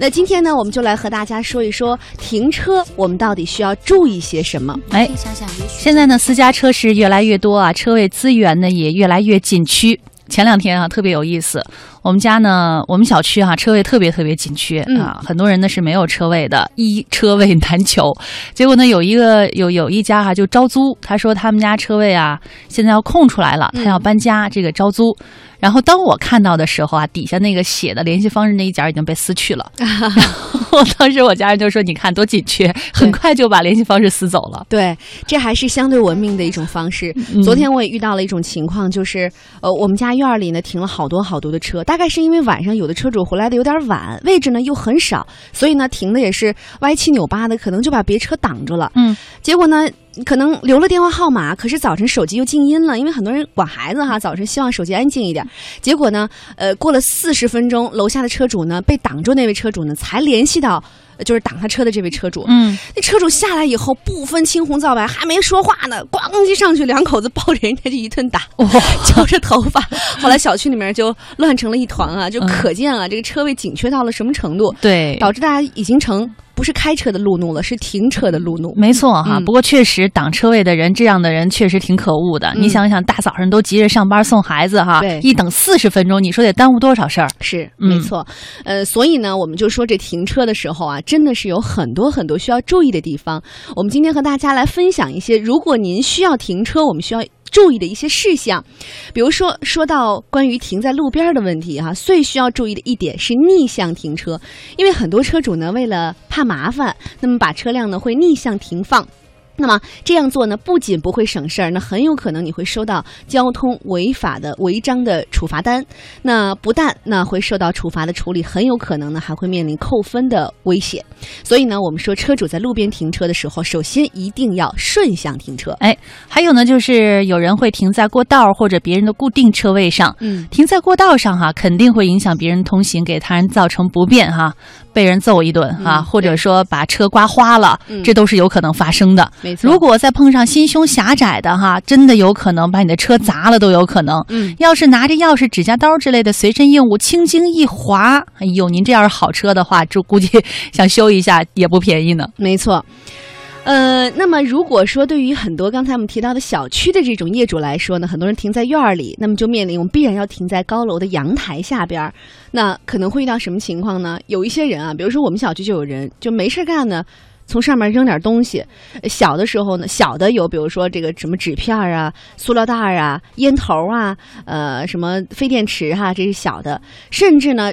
那今天呢，我们就来和大家说一说停车，我们到底需要注意些什么？哎，现在呢，私家车是越来越多啊，车位资源呢也越来越紧缺。前两天啊，特别有意思。我们家呢，我们小区哈车位特别特别紧缺啊，很多人呢是没有车位的，一车位难求。结果呢，有一个有有一家哈就招租，他说他们家车位啊现在要空出来了，他要搬家，这个招租。然后当我看到的时候啊，底下那个写的联系方式那一角已经被撕去了。然 后 当时我家人就说：“你看多紧缺，很快就把联系方式撕走了。”对，这还是相对文明的一种方式。昨天我也遇到了一种情况，就是呃，我们家院里呢停了好多好多的车。大概是因为晚上有的车主回来的有点晚，位置呢又很少，所以呢停的也是歪七扭八的，可能就把别车挡住了。嗯，结果呢可能留了电话号码，可是早晨手机又静音了，因为很多人管孩子哈，早晨希望手机安静一点。结果呢，呃，过了四十分钟，楼下的车主呢被挡住，那位车主呢才联系到。就是挡他车的这位车主，嗯，那车主下来以后不分青红皂白，还没说话呢，咣叽上去两口子抱着人家就一顿打，揪着头发，后来小区里面就乱成了一团啊，就可见啊这个车位紧缺到了什么程度，对，导致大家已经成。不是开车的路怒了，是停车的路怒。没错哈，不过确实挡车位的人，这样的人确实挺可恶的。你想想，大早上都急着上班送孩子哈，一等四十分钟，你说得耽误多少事儿？是没错。呃，所以呢，我们就说这停车的时候啊，真的是有很多很多需要注意的地方。我们今天和大家来分享一些，如果您需要停车，我们需要。注意的一些事项，比如说说到关于停在路边的问题哈，最需要注意的一点是逆向停车，因为很多车主呢为了怕麻烦，那么把车辆呢会逆向停放。那么这样做呢，不仅不会省事儿，那很有可能你会收到交通违法的违章的处罚单。那不但那会受到处罚的处理，很有可能呢还会面临扣分的危险。所以呢，我们说车主在路边停车的时候，首先一定要顺向停车。哎，还有呢，就是有人会停在过道或者别人的固定车位上。嗯，停在过道上哈，肯定会影响别人通行，给他人造成不便哈。被人揍一顿啊，或者说把车刮花了，这都是有可能发生的。没错，如果再碰上心胸狭窄的哈，真的有可能把你的车砸了都有可能。嗯，要是拿着钥匙、指甲刀之类的随身硬物，轻轻一划，哎呦，您这要是好车的话，就估计想修一下也不便宜呢。没错。呃，那么如果说对于很多刚才我们提到的小区的这种业主来说呢，很多人停在院儿里，那么就面临我们必然要停在高楼的阳台下边儿，那可能会遇到什么情况呢？有一些人啊，比如说我们小区就有人就没事干呢。从上面扔点东西，小的时候呢，小的有，比如说这个什么纸片啊、塑料袋啊、烟头啊，呃，什么废电池哈，这是小的。甚至呢，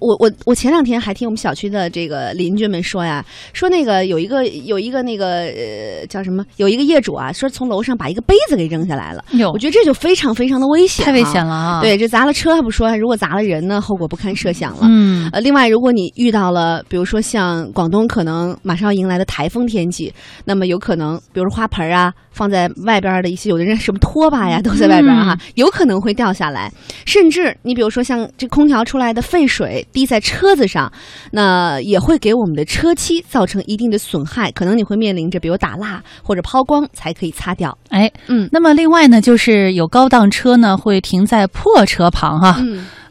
我我我前两天还听我们小区的这个邻居们说呀，说那个有一个有一个那个呃叫什么，有一个业主啊，说从楼上把一个杯子给扔下来了。我觉得这就非常非常的危险，太危险了啊！对，这砸了车还不说，如果砸了人呢，后果不堪设想了。嗯。呃，另外，如果你遇到了，比如说像广东可能马上要迎来。来的台风天气，那么有可能，比如说花盆啊，放在外边的一些，有的人什么拖把呀，都在外边哈，有可能会掉下来。甚至你比如说像这空调出来的废水滴在车子上，那也会给我们的车漆造成一定的损害，可能你会面临着比如打蜡或者抛光才可以擦掉。哎，嗯，那么另外呢，就是有高档车呢会停在破车旁哈。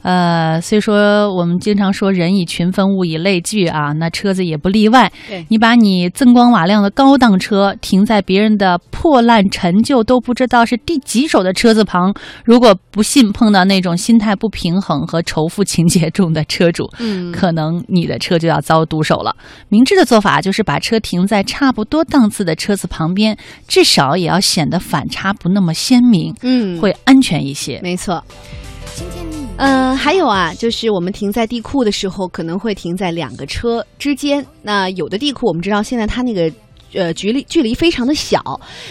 呃，虽说我们经常说人以群分，物以类聚啊，那车子也不例外。你把你锃光瓦亮的高档车停在别人的破烂陈旧都不知道是第几手的车子旁，如果不幸碰到那种心态不平衡和仇富情节重的车主，嗯，可能你的车就要遭毒手了。明智的做法就是把车停在差不多档次的车子旁边，至少也要显得反差不那么鲜明，嗯，会安全一些。没错。嗯，还有啊，就是我们停在地库的时候，可能会停在两个车之间。那有的地库，我们知道现在它那个呃距离距离非常的小。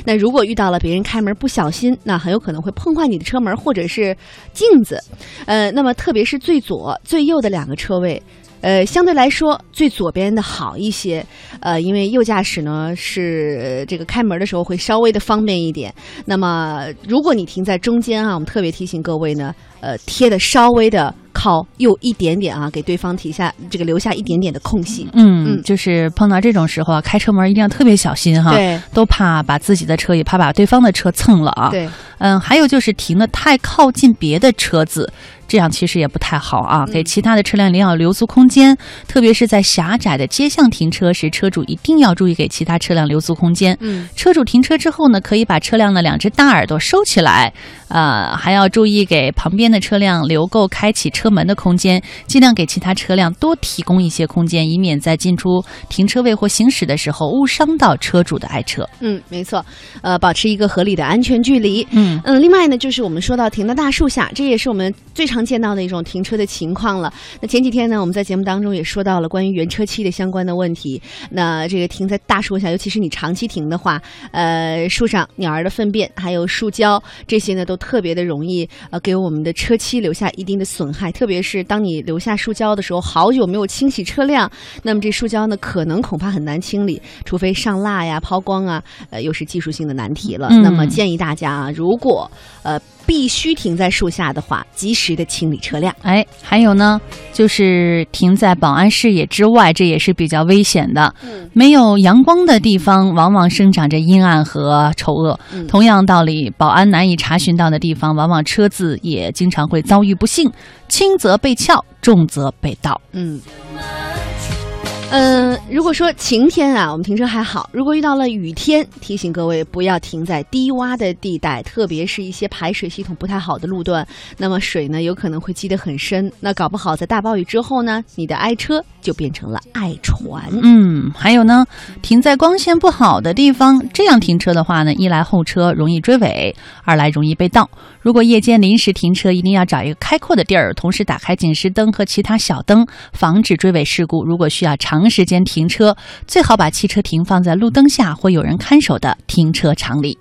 那如果遇到了别人开门不小心，那很有可能会碰坏你的车门或者是镜子。呃，那么特别是最左、最右的两个车位。呃，相对来说，最左边的好一些，呃，因为右驾驶呢是这个开门的时候会稍微的方便一点。那么，如果你停在中间啊，我们特别提醒各位呢，呃，贴的稍微的靠右一点点啊，给对方提下这个留下一点点的空隙。嗯嗯，就是碰到这种时候啊，开车门一定要特别小心哈，对，都怕把自己的车，也怕把对方的车蹭了啊。对，嗯，还有就是停的太靠近别的车子。这样其实也不太好啊。给其他的车辆一定要留足空间，特别是在狭窄的街巷停车时，车主一定要注意给其他车辆留足空间。嗯，车主停车之后呢，可以把车辆的两只大耳朵收起来，呃，还要注意给旁边的车辆留够开启车门的空间，尽量给其他车辆多提供一些空间，以免在进出停车位或行驶的时候误伤到车主的爱车。嗯，没错，呃，保持一个合理的安全距离。嗯嗯，另外呢，就是我们说到停在大树下，这也是我们最常见到的一种停车的情况了。那前几天呢，我们在节目当中也说到了关于原车漆的相关的问题。那这个停在大树下，尤其是你长期停的话，呃，树上鸟儿的粪便还有树胶这些呢，都特别的容易呃给我们的车漆留下一定的损害。特别是当你留下树胶的时候，好久没有清洗车辆，那么这树胶呢，可能恐怕很难清理，除非上蜡呀、抛光啊，呃，又是技术性的难题了。那么建议大家啊，如果呃。必须停在树下的话，及时的清理车辆。哎，还有呢，就是停在保安视野之外，这也是比较危险的。嗯，没有阳光的地方，往往生长着阴暗和丑恶。同样道理，保安难以查询到的地方，往往车子也经常会遭遇不幸，轻则被撬，重则被盗。嗯。嗯，如果说晴天啊，我们停车还好；如果遇到了雨天，提醒各位不要停在低洼的地带，特别是一些排水系统不太好的路段，那么水呢有可能会积得很深。那搞不好在大暴雨之后呢，你的爱车就变成了爱船。嗯，还有呢，停在光线不好的地方，这样停车的话呢，一来后车容易追尾，二来容易被盗。如果夜间临时停车，一定要找一个开阔的地儿，同时打开警示灯和其他小灯，防止追尾事故。如果需要长时间停车，最好把汽车停放在路灯下或有人看守的停车场里。